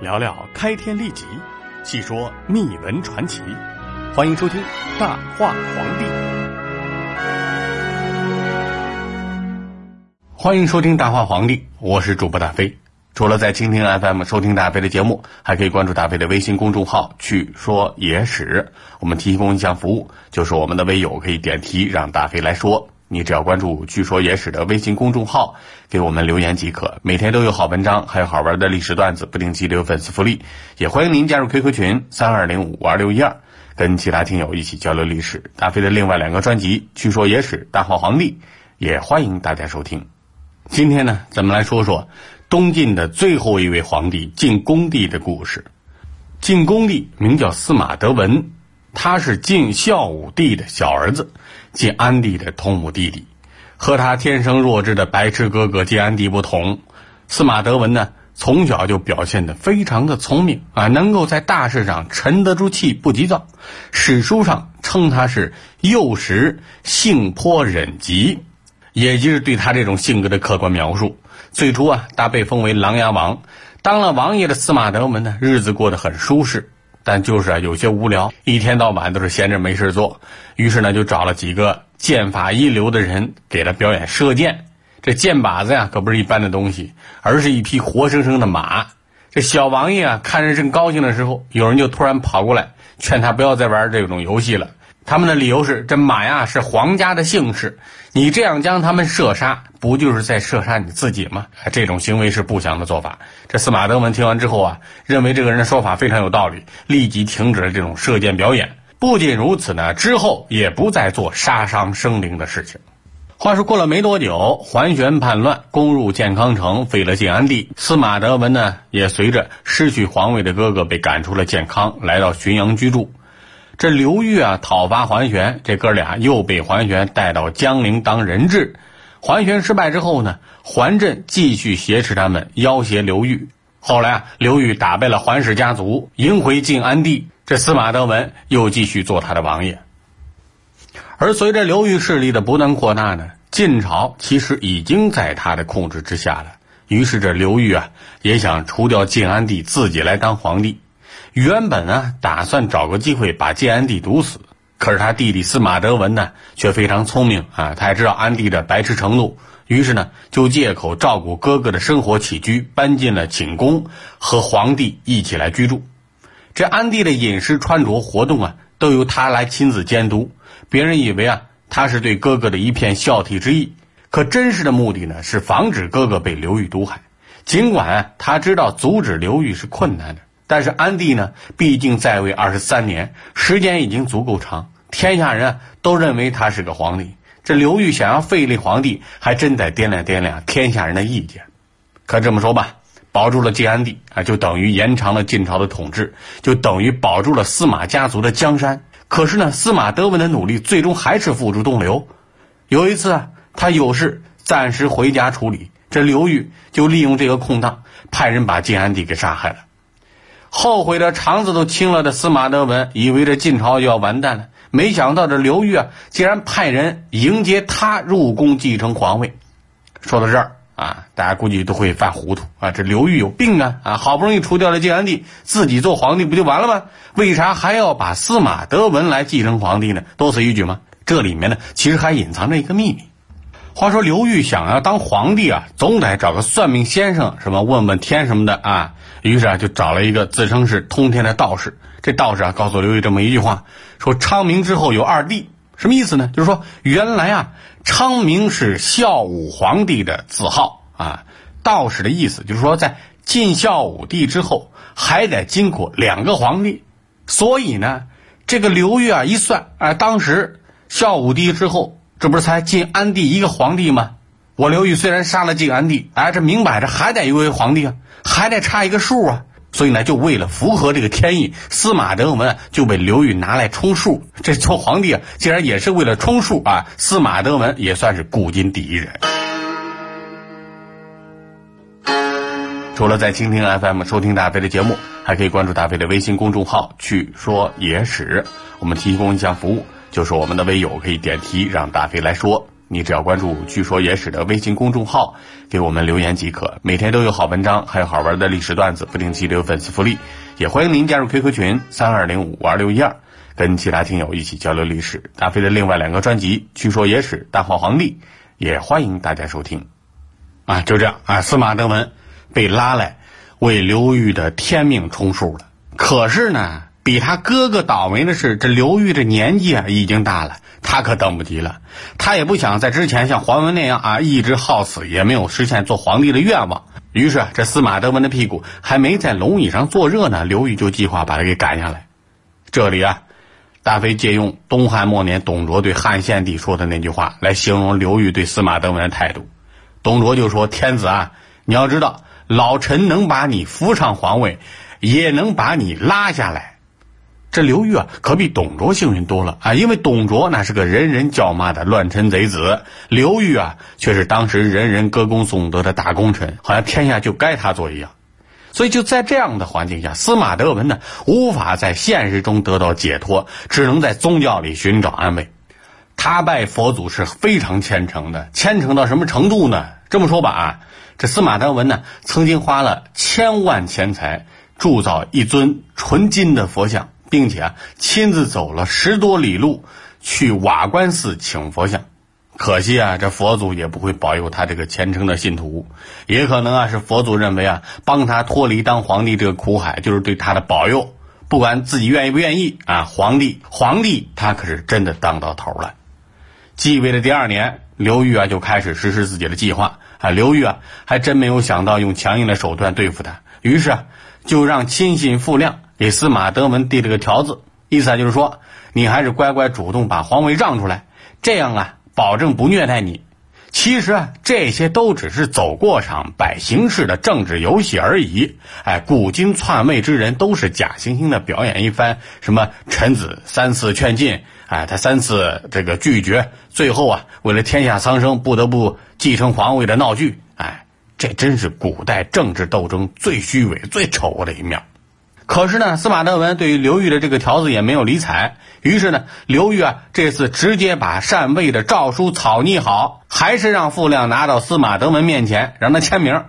聊聊开天立即，细说秘闻传奇。欢迎收听《大话皇帝》。欢迎收听《大话皇帝》，我是主播大飞。除了在蜻蜓 FM 收听大飞的节目，还可以关注大飞的微信公众号“去说野史”。我们提供一项服务，就是我们的微友可以点题让大飞来说。你只要关注“据说野史”的微信公众号，给我们留言即可。每天都有好文章，还有好玩的历史段子，不定期有粉丝福利。也欢迎您加入 QQ 群三二零五五二六一二，跟其他听友一起交流历史。大飞的另外两个专辑《据说野史》《大话皇帝》，也欢迎大家收听。今天呢，咱们来说说东晋的最后一位皇帝晋恭帝的故事。晋恭帝名叫司马德文，他是晋孝武帝的小儿子。晋安帝的同母弟弟，和他天生弱智的白痴哥哥晋安帝不同，司马德文呢从小就表现得非常的聪明啊，能够在大事上沉得住气不急躁。史书上称他是幼时性颇忍急，也就是对他这种性格的客观描述。最初啊，他被封为琅琊王，当了王爷的司马德文呢，日子过得很舒适。但就是啊，有些无聊，一天到晚都是闲着没事做，于是呢，就找了几个剑法一流的人给他表演射箭。这箭靶子呀，可不是一般的东西，而是一匹活生生的马。这小王爷啊，看着正高兴的时候，有人就突然跑过来劝他不要再玩这种游戏了。他们的理由是：这马呀是皇家的姓氏，你这样将他们射杀，不就是在射杀你自己吗？这种行为是不祥的做法。这司马德文听完之后啊，认为这个人的说法非常有道理，立即停止了这种射箭表演。不仅如此呢，之后也不再做杀伤生灵的事情。话说过了没多久，桓玄叛乱，攻入建康城，废了晋安帝。司马德文呢，也随着失去皇位的哥哥被赶出了建康，来到浔阳居住。这刘裕啊，讨伐桓玄，这哥俩又被桓玄带到江陵当人质。桓玄失败之后呢，桓震继续挟持他们，要挟刘裕。后来啊，刘裕打败了桓氏家族，迎回晋安帝。这司马德文又继续做他的王爷。而随着刘裕势力的不断扩大呢，晋朝其实已经在他的控制之下了。于是这刘裕啊，也想除掉晋安帝，自己来当皇帝。原本呢，打算找个机会把建安帝毒死，可是他弟弟司马德文呢，却非常聪明啊，他也知道安帝的白痴程度，于是呢，就借口照顾哥哥的生活起居，搬进了寝宫，和皇帝一起来居住。这安帝的饮食、穿着、活动啊，都由他来亲自监督。别人以为啊，他是对哥哥的一片孝悌之意，可真实的目的呢，是防止哥哥被刘裕毒害。尽管他知道阻止刘裕是困难的。但是安帝呢，毕竟在位二十三年，时间已经足够长，天下人都认为他是个皇帝。这刘裕想要废立皇帝，还真得掂量掂量天下人的意见。可这么说吧，保住了晋安帝啊，就等于延长了晋朝的统治，就等于保住了司马家族的江山。可是呢，司马德文的努力最终还是付诸东流。有一次啊，他有事暂时回家处理，这刘裕就利用这个空档，派人把晋安帝给杀害了。后悔的肠子都青了的司马德文，以为这晋朝就要完蛋了，没想到这刘裕啊，竟然派人迎接他入宫继承皇位。说到这儿啊，大家估计都会犯糊涂啊，这刘裕有病啊！啊，好不容易除掉了晋安帝，自己做皇帝不就完了吗？为啥还要把司马德文来继承皇帝呢？多此一举吗？这里面呢，其实还隐藏着一个秘密。话说刘裕想要当皇帝啊，总得找个算命先生，什么问问天什么的啊。于是啊，就找了一个自称是通天的道士。这道士啊，告诉刘裕这么一句话：说昌明之后有二帝，什么意思呢？就是说原来啊，昌明是孝武皇帝的字号啊。道士的意思就是说，在晋孝武帝之后，还得经过两个皇帝。所以呢，这个刘裕啊一算啊，当时孝武帝之后，这不是才晋安帝一个皇帝吗？我刘裕虽然杀了晋安帝，哎，这明摆着还得有位皇帝啊，还得差一个数啊。所以呢，就为了符合这个天意，司马德文就被刘裕拿来充数。这做皇帝啊，竟然也是为了充数啊！司马德文也算是古今第一人。除了在蜻蜓 FM 收听大飞的节目，还可以关注大飞的微信公众号“去说野史”。我们提供一项服务，就是我们的微友可以点题让大飞来说。你只要关注“据说野史”的微信公众号，给我们留言即可。每天都有好文章，还有好玩的历史段子，不定期留粉丝福利。也欢迎您加入 QQ 群三二零五五二六一二，跟其他听友一起交流历史。大飞的另外两个专辑《据说野史》《大话皇帝》，也欢迎大家收听。啊，就这样啊，司马德文被拉来为刘裕的天命充数了。可是呢？比他哥哥倒霉的是，这刘裕这年纪啊已经大了，他可等不及了。他也不想在之前像桓文那样啊一直好死，也没有实现做皇帝的愿望。于是这司马德文的屁股还没在龙椅上坐热呢，刘裕就计划把他给赶下来。这里啊，大飞借用东汉末年董卓对汉献帝说的那句话来形容刘裕对司马德文的态度。董卓就说：“天子啊，你要知道，老臣能把你扶上皇位，也能把你拉下来。”这刘裕啊，可比董卓幸运多了啊！因为董卓那是个人人叫骂的乱臣贼子，刘裕啊却是当时人人歌功颂德的大功臣，好像天下就该他做一样。所以就在这样的环境下，司马德文呢无法在现实中得到解脱，只能在宗教里寻找安慰。他拜佛祖是非常虔诚的，虔诚到什么程度呢？这么说吧啊，这司马德文呢曾经花了千万钱财铸造一尊纯金的佛像。并且，亲自走了十多里路去瓦官寺请佛像，可惜啊，这佛祖也不会保佑他这个虔诚的信徒，也可能啊是佛祖认为啊，帮他脱离当皇帝这个苦海就是对他的保佑，不管自己愿意不愿意啊，皇帝皇帝他可是真的当到头了。继位的第二年，刘裕啊就开始实施自己的计划啊，刘裕啊还真没有想到用强硬的手段对付他，于是啊就让亲信傅亮。给司马德文递了个条子，意思啊就是说，你还是乖乖主动把皇位让出来，这样啊，保证不虐待你。其实啊，这些都只是走过场、摆形式的政治游戏而已。哎，古今篡位之人都是假惺惺的表演一番，什么臣子三次劝进，哎，他三次这个拒绝，最后啊，为了天下苍生不得不继承皇位的闹剧。哎，这真是古代政治斗争最虚伪、最丑恶的一面。可是呢，司马德文对于刘裕的这个条子也没有理睬。于是呢，刘裕啊这次直接把禅位的诏书草拟好，还是让傅亮拿到司马德文面前让他签名。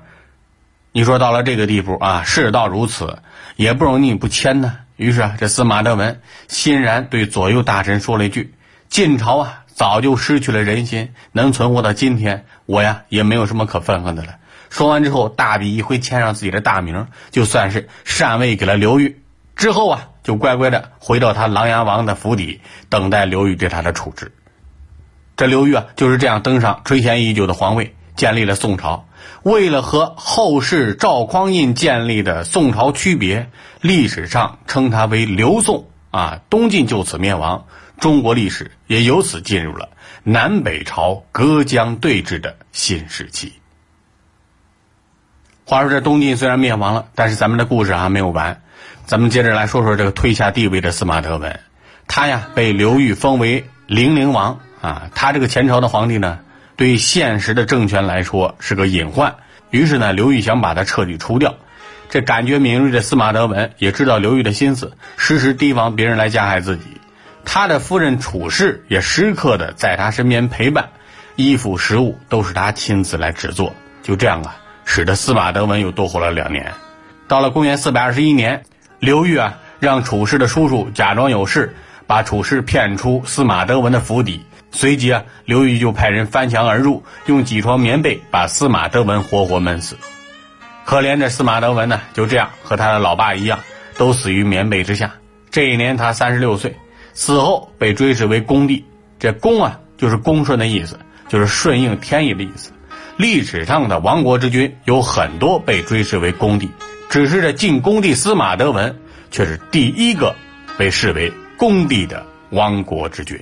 你说到了这个地步啊，事到如此，也不容易不签呢。于是啊，这司马德文欣然对左右大臣说了一句：“晋朝啊，早就失去了人心，能存活到今天，我呀也没有什么可愤恨的了。”说完之后，大笔一挥，签上自己的大名，就算是禅位给了刘裕。之后啊，就乖乖的回到他琅琊王的府邸，等待刘裕对他的处置。这刘裕啊，就是这样登上垂涎已久的皇位，建立了宋朝。为了和后世赵匡胤建立的宋朝区别，历史上称他为刘宋啊。东晋就此灭亡，中国历史也由此进入了南北朝隔江对峙的新时期。话说这东晋虽然灭亡了，但是咱们的故事还没有完。咱们接着来说说这个退下帝位的司马德文。他呀被刘裕封为零陵王啊。他这个前朝的皇帝呢，对现实的政权来说是个隐患。于是呢，刘裕想把他彻底除掉。这感觉敏锐的司马德文也知道刘裕的心思，时时提防别人来加害自己。他的夫人楚氏也时刻的在他身边陪伴，衣服食物都是他亲自来制作。就这样啊。使得司马德文又多活了两年。到了公元四百二十一年，刘裕啊让楚氏的叔叔假装有事，把楚氏骗出司马德文的府邸。随即啊，刘裕就派人翻墙而入，用几床棉被把司马德文活活闷死。可怜的司马德文呢，就这样和他的老爸一样，都死于棉被之下。这一年他三十六岁，死后被追谥为恭帝。这恭啊，就是恭顺的意思，就是顺应天意的意思。历史上的亡国之君有很多被追视为公帝，只是这晋恭帝司马德文却是第一个被视为公帝的亡国之君。